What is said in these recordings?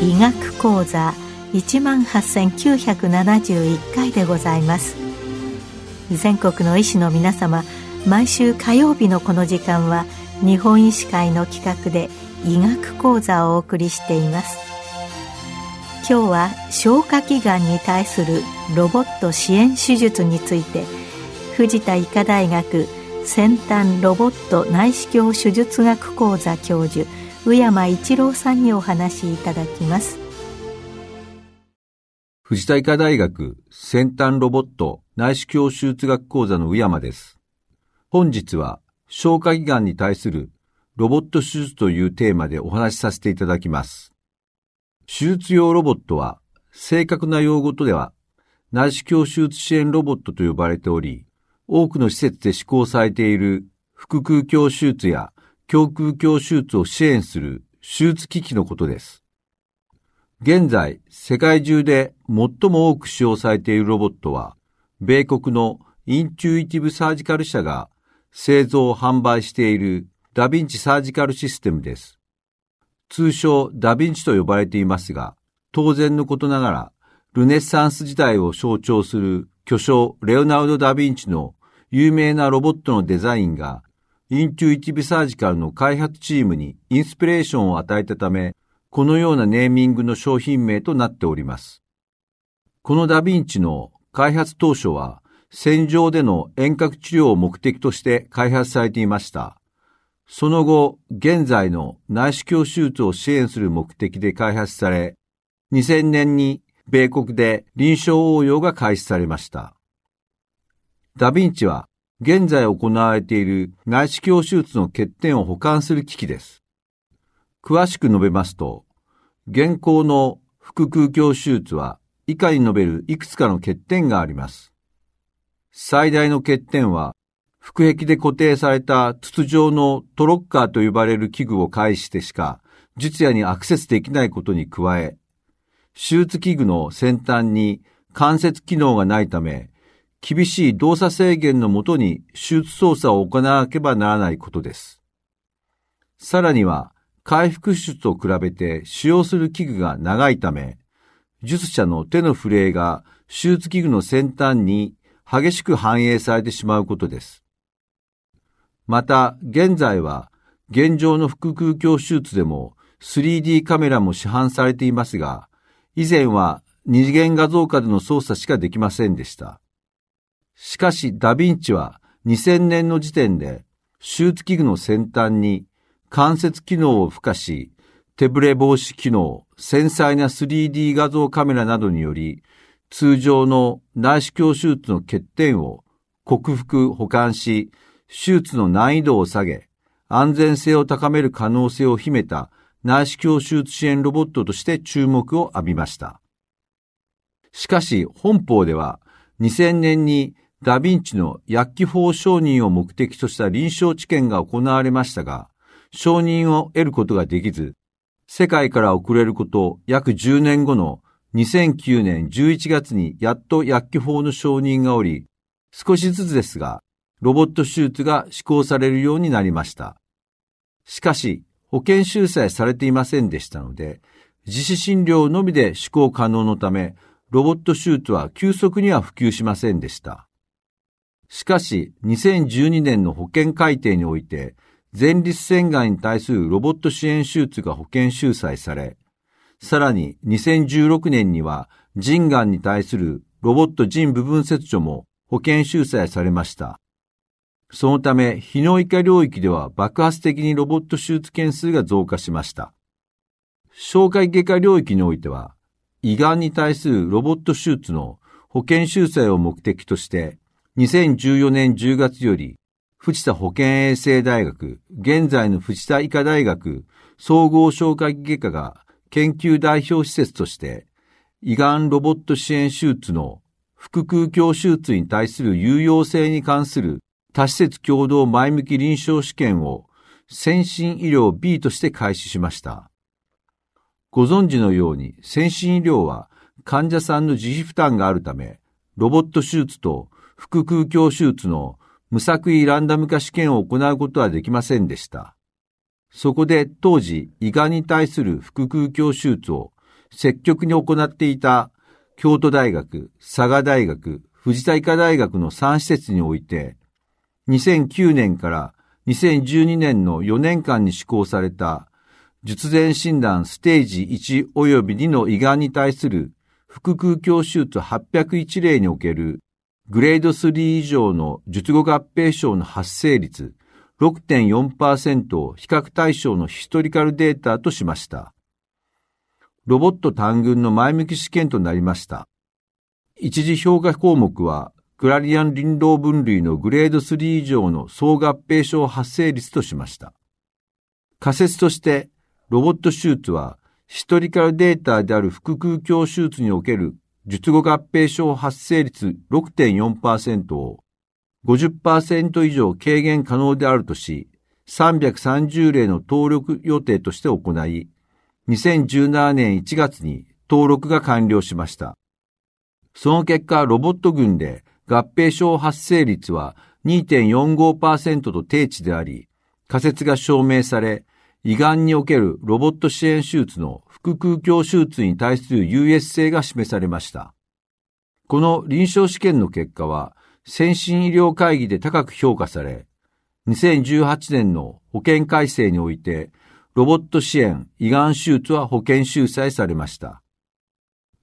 医学講座18,971回でございます。全国の医師の皆様毎週火曜日のこの時間は日本医師会の企画で医学講座をお送りしています。今日は消化器がんに対するロボット支援手術について藤田医科大学先端ロボット内視鏡手術学講座教授宇山一郎さんにお話しいただきます藤田医科大学先端ロボット内視鏡手術学講座の宇山です。本日は消化器がんに対するロボット手術というテーマでお話しさせていただきます。手術用ロボットは正確な用語とでは内視鏡手術支援ロボットと呼ばれており、多くの施設で施行されている腹腔鏡手術や胸腔鏡手術を支援する手術機器のことです。現在、世界中で最も多く使用されているロボットは、米国のインチュイティブサージカル社が製造販売しているダヴィンチサージカルシステムです。通称ダヴィンチと呼ばれていますが、当然のことながら、ルネッサンス時代を象徴する巨匠レオナルド・ダ・ヴィンチの有名なロボットのデザインがインチュイティブサージカルの開発チームにインスピレーションを与えたため、このようなネーミングの商品名となっております。このダヴィンチの開発当初は、戦場での遠隔治療を目的として開発されていました。その後、現在の内視鏡手術を支援する目的で開発され、2000年に米国で臨床応用が開始されました。ダヴィンチは現在行われている内視鏡手術の欠点を保管する機器です。詳しく述べますと、現行の腹腔鏡手術は以下に述べるいくつかの欠点があります。最大の欠点は、腹壁で固定された筒状のトロッカーと呼ばれる器具を介してしか術野にアクセスできないことに加え、手術器具の先端に関節機能がないため、厳しい動作制限のもとに手術操作を行わなければならないことです。さらには、回復手術と比べて使用する器具が長いため、術者の手の震えが手術器具の先端に激しく反映されてしまうことです。また、現在は、現状の腹腔鏡手術でも 3D カメラも市販されていますが、以前は二次元画像化での操作しかできませんでした。しかしダヴィンチは2000年の時点で手術器具の先端に関節機能を付加し、手ブレ防止機能、繊細な 3D 画像カメラなどにより、通常の内視鏡手術の欠点を克服保管し、手術の難易度を下げ、安全性を高める可能性を秘めた内視鏡手術支援ロボットとして注目を浴びました。しかし本邦では2000年にダヴィンチの薬機法承認を目的とした臨床治験が行われましたが、承認を得ることができず、世界から遅れること約10年後の2009年11月にやっと薬機法の承認がおり、少しずつですが、ロボット手術が施行されるようになりました。しかし、保険収載されていませんでしたので、自費診療のみで施行可能のため、ロボット手術は急速には普及しませんでした。しかし、2012年の保険改定において、前立腺がんに対するロボット支援手術が保険収載され、さらに2016年には腎がんに対するロボット腎部分切除も保険収載されました。そのため、非脳以下領域では爆発的にロボット手術件数が増加しました。消化外科領域においては、胃がんに対するロボット手術の保険収載を目的として、2014年10月より、藤田保健衛生大学、現在の藤田医科大学総合消化器外科が研究代表施設として、胃がんロボット支援手術の腹腔鏡手術に対する有用性に関する多施設共同前向き臨床試験を先進医療 B として開始しました。ご存知のように先進医療は患者さんの自費負担があるため、ロボット手術と腹腔鏡手術の無作為ランダム化試験を行うことはできませんでした。そこで当時胃がんに対する腹腔鏡手術を積極に行っていた京都大学、佐賀大学、藤田医科大学の3施設において、2009年から2012年の4年間に施行された術前診断ステージ1及び2の胃がんに対する腹腔鏡手術801例におけるグレード3以上の術後合併症の発生率6.4%を比較対象のヒストリカルデータとしました。ロボット単群の前向き試験となりました。一次評価項目は、グラリアン林道分類のグレード3以上の総合併症発生率としました。仮説として、ロボット手術は、ヒストリカルデータである腹腔鏡手術における術後合併症発生率6.4%を50%以上軽減可能であるとし、330例の登録予定として行い、2017年1月に登録が完了しました。その結果、ロボット群で合併症発生率は2.45%と低値であり、仮説が証明され、胃がんにおけるロボット支援手術の腹腔鏡手術に対する優越性が示されました。この臨床試験の結果は、先進医療会議で高く評価され、2018年の保険改正において、ロボット支援、胃がん手術は保険収載されました。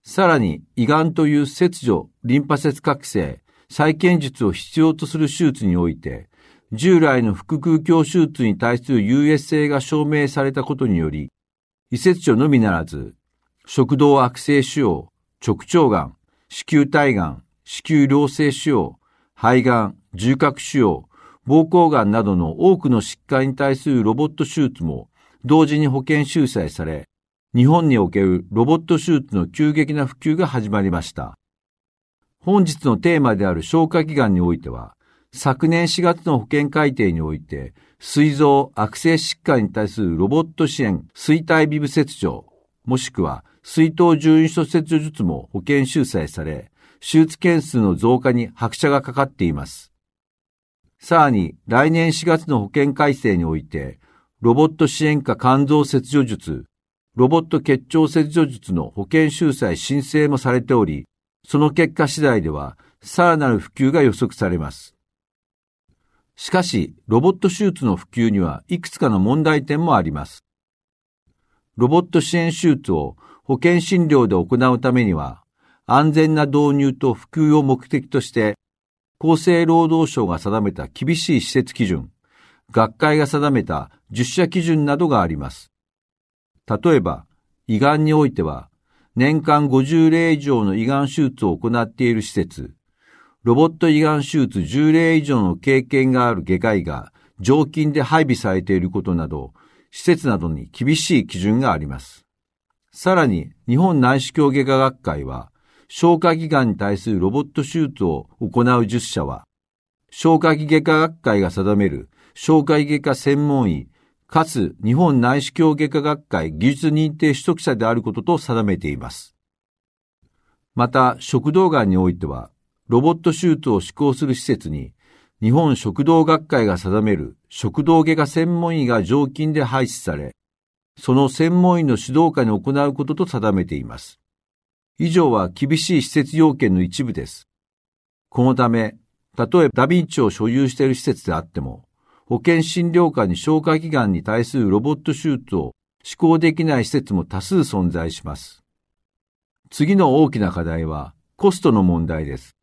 さらに、胃がんという切除、リンパ節覚醒、再建術を必要とする手術において、従来の腹腔鏡手術に対する優越性が証明されたことにより、胃切除のみならず、食道悪性腫瘍、直腸がん、子宮体がん、子宮良性腫瘍、肺がん、重核腫瘍、膀胱がんなどの多くの疾患に対するロボット手術も同時に保険収載され、日本におけるロボット手術の急激な普及が始まりました。本日のテーマである消化器がんにおいては、昨年4月の保険改定において、膵臓悪性疾患に対するロボット支援衰体ビブ切除、もしくは水頭重因素切除術も保険収載され、手術件数の増加に拍車がかかっています。さらに、来年4月の保険改正において、ロボット支援下肝臓切除術、ロボット結腸切除術の保険収載申請もされており、その結果次第では、さらなる普及が予測されます。しかし、ロボット手術の普及にはいくつかの問題点もあります。ロボット支援手術を保険診療で行うためには、安全な導入と普及を目的として、厚生労働省が定めた厳しい施設基準、学会が定めた10社基準などがあります。例えば、胃がんにおいては、年間50例以上の胃がん手術を行っている施設、ロボット胃がん手術10例以上の経験がある外科医が常勤で配備されていることなど、施設などに厳しい基準があります。さらに、日本内視鏡外科学会は、消化器がんに対するロボット手術を行う10社は、消化器外科学会が定める消化器外科専門医、かつ日本内視鏡外科学会技術認定取得者であることと定めています。また、食道がんにおいては、ロボット手術を施行する施設に、日本食道学会が定める食道外科専門医が常勤で配置され、その専門医の指導下に行うことと定めています。以上は厳しい施設要件の一部です。このため、例えばダヴィンチを所有している施設であっても、保険診療科に消化器がんに対するロボット手術を施行できない施設も多数存在します。次の大きな課題はコストの問題です。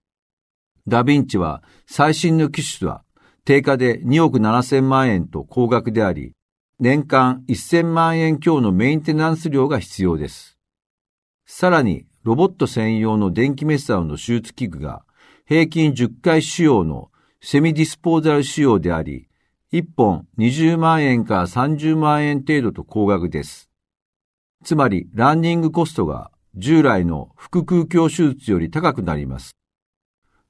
ダヴィンチは最新の機種は定価で2億7000万円と高額であり、年間1000万円強のメンテナンス料が必要です。さらに、ロボット専用の電気メッサーの手術器具が平均10回使用のセミディスポーザル仕様であり、1本20万円から30万円程度と高額です。つまり、ランニングコストが従来の腹腔鏡手術より高くなります。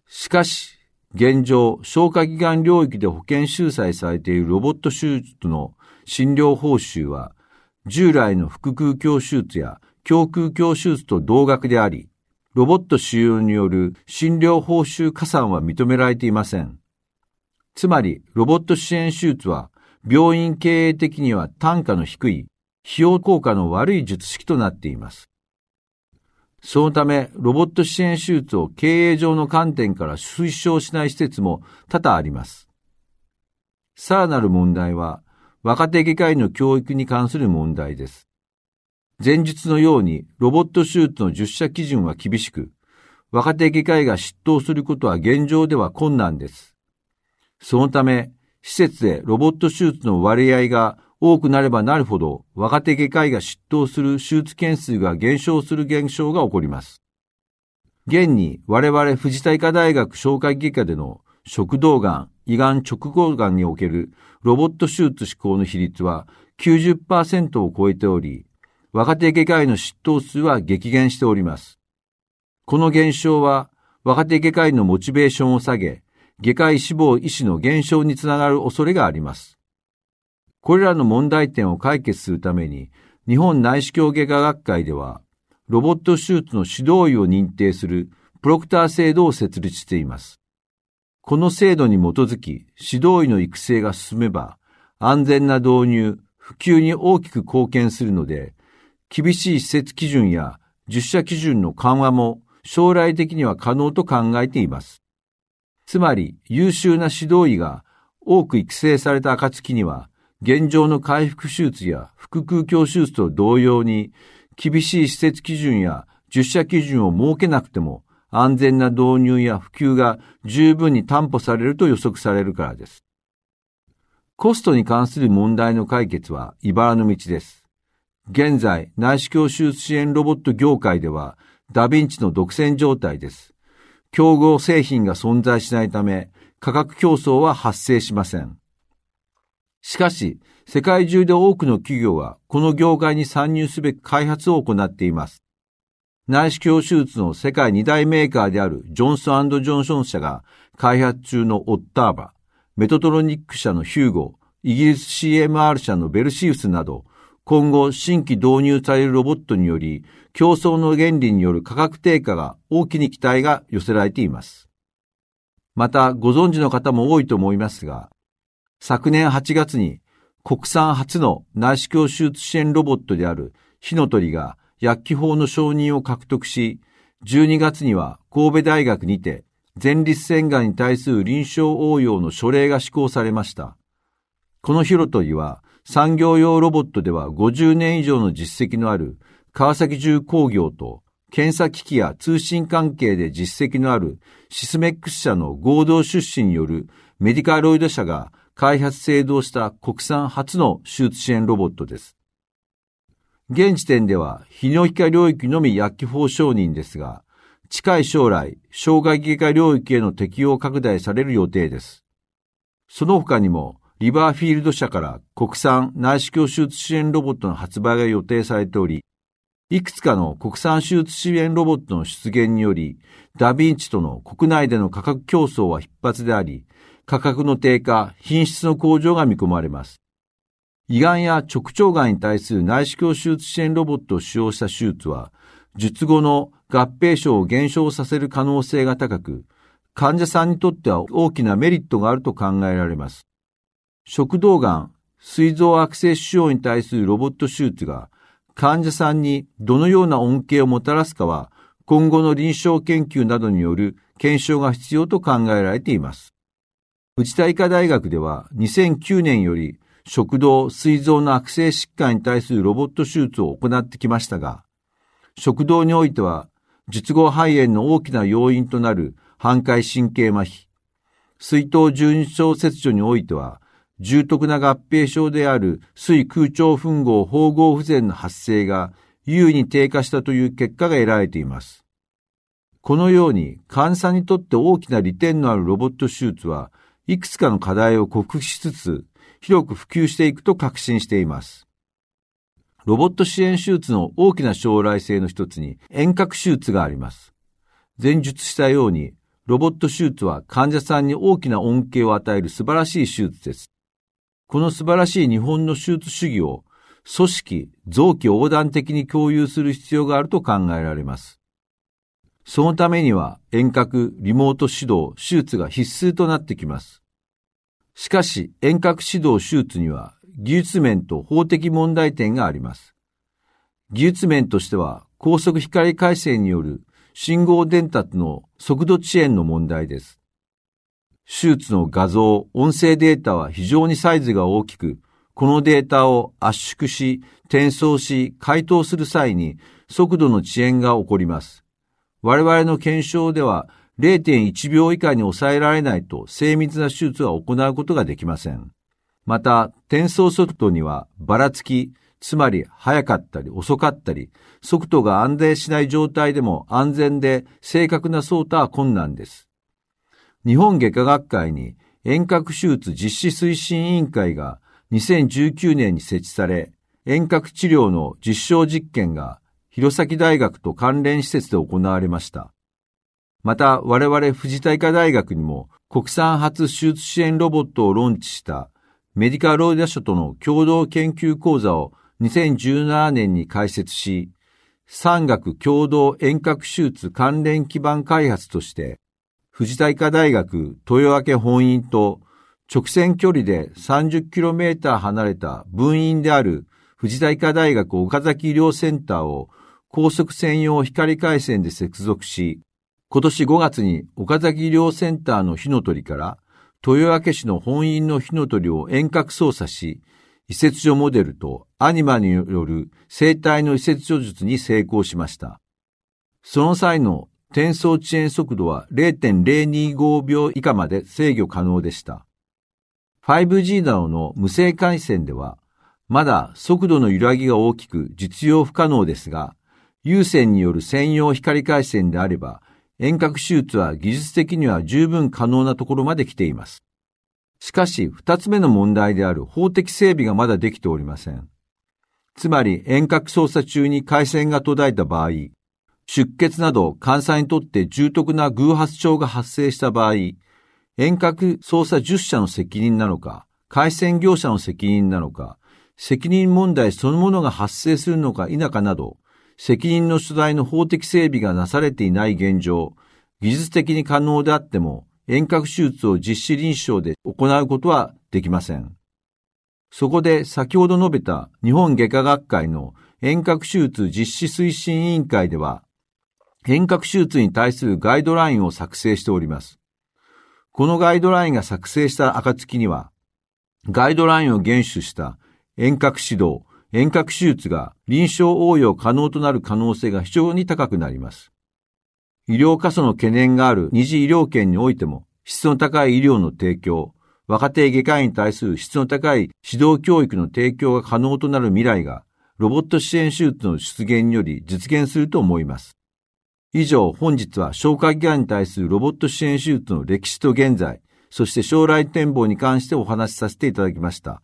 しかし、現状、消化器官領域で保険収載されているロボット手術の診療報酬は、従来の腹腔鏡手術や胸腔鏡手術と同額であり、ロボット使用による診療報酬加算は認められていません。つまり、ロボット支援手術は病院経営的には単価の低い、費用効果の悪い術式となっています。そのため、ロボット支援手術を経営上の観点から推奨しない施設も多々あります。さらなる問題は、若手外科医の教育に関する問題です。前述のように、ロボット手術の実写基準は厳しく、若手外科医が執刀することは現状では困難です。そのため、施設でロボット手術の割合が多くなればなるほど、若手外科医が出頭する手術件数が減少する現象が起こります。現に我々藤田医科大学消化外科での食道がん、胃がん直後がんにおけるロボット手術施行の比率は90%を超えており、若手外科医の出頭数は激減しております。この減少は若手外科医のモチベーションを下げ、外科医志望医師の減少につながる恐れがあります。これらの問題点を解決するために、日本内視鏡外科学会では、ロボット手術の指導医を認定するプロクター制度を設立しています。この制度に基づき、指導医の育成が進めば、安全な導入、普及に大きく貢献するので、厳しい施設基準や実写基準の緩和も将来的には可能と考えています。つまり、優秀な指導医が多く育成された暁には、現状の回復手術や腹腔鏡手術と同様に、厳しい施設基準や実写基準を設けなくても、安全な導入や普及が十分に担保されると予測されるからです。コストに関する問題の解決は茨の道です。現在、内視鏡手術支援ロボット業界では、ダヴィンチの独占状態です。競合製品が存在しないため、価格競争は発生しません。しかし、世界中で多くの企業はこの業界に参入すべく開発を行っています。内視鏡手術の世界二大メーカーであるジョンソンジョンソン社が開発中のオッターバ、メトトロニック社のヒューゴ、イギリス CMR 社のベルシウスなど、今後新規導入されるロボットにより、競争の原理による価格低下が大きに期待が寄せられています。また、ご存知の方も多いと思いますが、昨年8月に国産初の内視鏡手術支援ロボットである火の鳥が薬機法の承認を獲得し、12月には神戸大学にて前立腺がんに対する臨床応用の書類が施行されました。このヒロトリは産業用ロボットでは50年以上の実績のある川崎重工業と検査機器や通信関係で実績のあるシスメックス社の合同出資によるメディカロイド社が開発製造した国産初の手術支援ロボットです。現時点では、泌尿器科領域のみ薬機法承認ですが、近い将来、障害外科領域への適用拡大される予定です。その他にも、リバーフィールド社から国産内視鏡手術支援ロボットの発売が予定されており、いくつかの国産手術支援ロボットの出現により、ダヴィンチとの国内での価格競争は必発であり、価格の低下、品質の向上が見込まれます。胃がんや直腸がんに対する内視鏡手術支援ロボットを使用した手術は、術後の合併症を減少させる可能性が高く、患者さんにとっては大きなメリットがあると考えられます。食道がん、膵臓悪性腫瘍に対するロボット手術が患者さんにどのような恩恵をもたらすかは今後の臨床研究などによる検証が必要と考えられています。内田医科大学では2009年より食道、膵臓の悪性疾患に対するロボット手術を行ってきましたが、食道においては、術後肺炎の大きな要因となる反回神経麻痺、水頭十二腸切除においては、重篤な合併症である水空腸吻合縫合不全の発生が優位に低下したという結果が得られています。このように、患者にとって大きな利点のあるロボット手術は、いくつかの課題を克服しつつ、広く普及していくと確信しています。ロボット支援手術の大きな将来性の一つに遠隔手術があります。前述したように、ロボット手術は患者さんに大きな恩恵を与える素晴らしい手術です。この素晴らしい日本の手術主義を組織、臓器横断的に共有する必要があると考えられます。そのためには遠隔、リモート指導、手術が必須となってきます。しかし遠隔指導手術には技術面と法的問題点があります。技術面としては高速光回線による信号伝達の速度遅延の問題です。手術の画像、音声データは非常にサイズが大きく、このデータを圧縮し、転送し、回答する際に速度の遅延が起こります。我々の検証では0.1秒以下に抑えられないと精密な手術は行うことができません。また、転送速度にはばらつき、つまり早かったり遅かったり、速度が安定しない状態でも安全で正確な操作は困難です。日本外科学会に遠隔手術実施推進委員会が2019年に設置され、遠隔治療の実証実験が弘前大学と関連施設で行われました。また我々藤田医科大学にも国産初手術支援ロボットをローンチしたメディカローダ所との共同研究講座を2017年に開設し、産学共同遠隔手術関連基盤開発として、藤田医科大学豊明本院と直線距離で 30km 離れた分院である藤田医科大学岡崎医療センターを高速専用光回線で接続し、今年5月に岡崎医療センターの火の鳥から豊明市の本院の火の鳥を遠隔操作し、移設所モデルとアニマによる生体の移設所術に成功しました。その際の転送遅延速度は0.025秒以下まで制御可能でした。5G などの無線回線では、まだ速度の揺らぎが大きく実用不可能ですが、有線による専用光回線であれば、遠隔手術は技術的には十分可能なところまで来ています。しかし、二つ目の問題である法的整備がまだできておりません。つまり、遠隔操作中に回線が途絶えた場合、出血など監査にとって重篤な偶発症が発生した場合、遠隔操作10社の責任なのか、回線業者の責任なのか、責任問題そのものが発生するのか否かなど、責任の所在の法的整備がなされていない現状、技術的に可能であっても遠隔手術を実施臨床で行うことはできません。そこで先ほど述べた日本外科学会の遠隔手術実施推進委員会では、遠隔手術に対するガイドラインを作成しております。このガイドラインが作成した暁には、ガイドラインを厳守した遠隔指導、遠隔手術が臨床応用可能となる可能性が非常に高くなります。医療過疎の懸念がある二次医療圏においても、質の高い医療の提供、若手外科医に対する質の高い指導教育の提供が可能となる未来が、ロボット支援手術の出現により実現すると思います。以上、本日は消化器がんに対するロボット支援手術の歴史と現在、そして将来展望に関してお話しさせていただきました。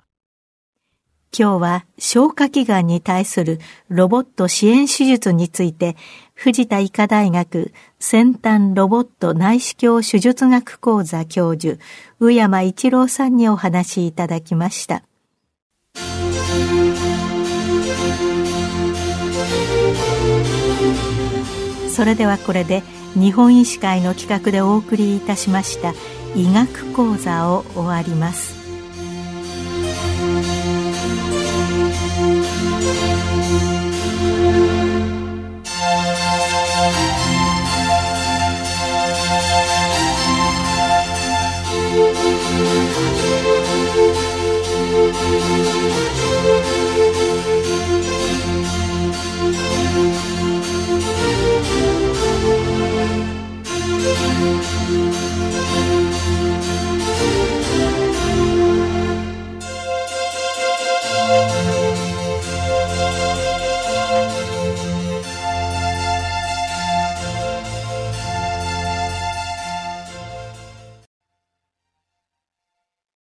今日は消化器がんに対するロボット支援手術について藤田医科大学先端ロボット内視鏡手術学講座教授宇山一郎さんにお話しいただきました。それではこれで日本医師会の企画でお送りいたしました医学講座を終わります。Thank you.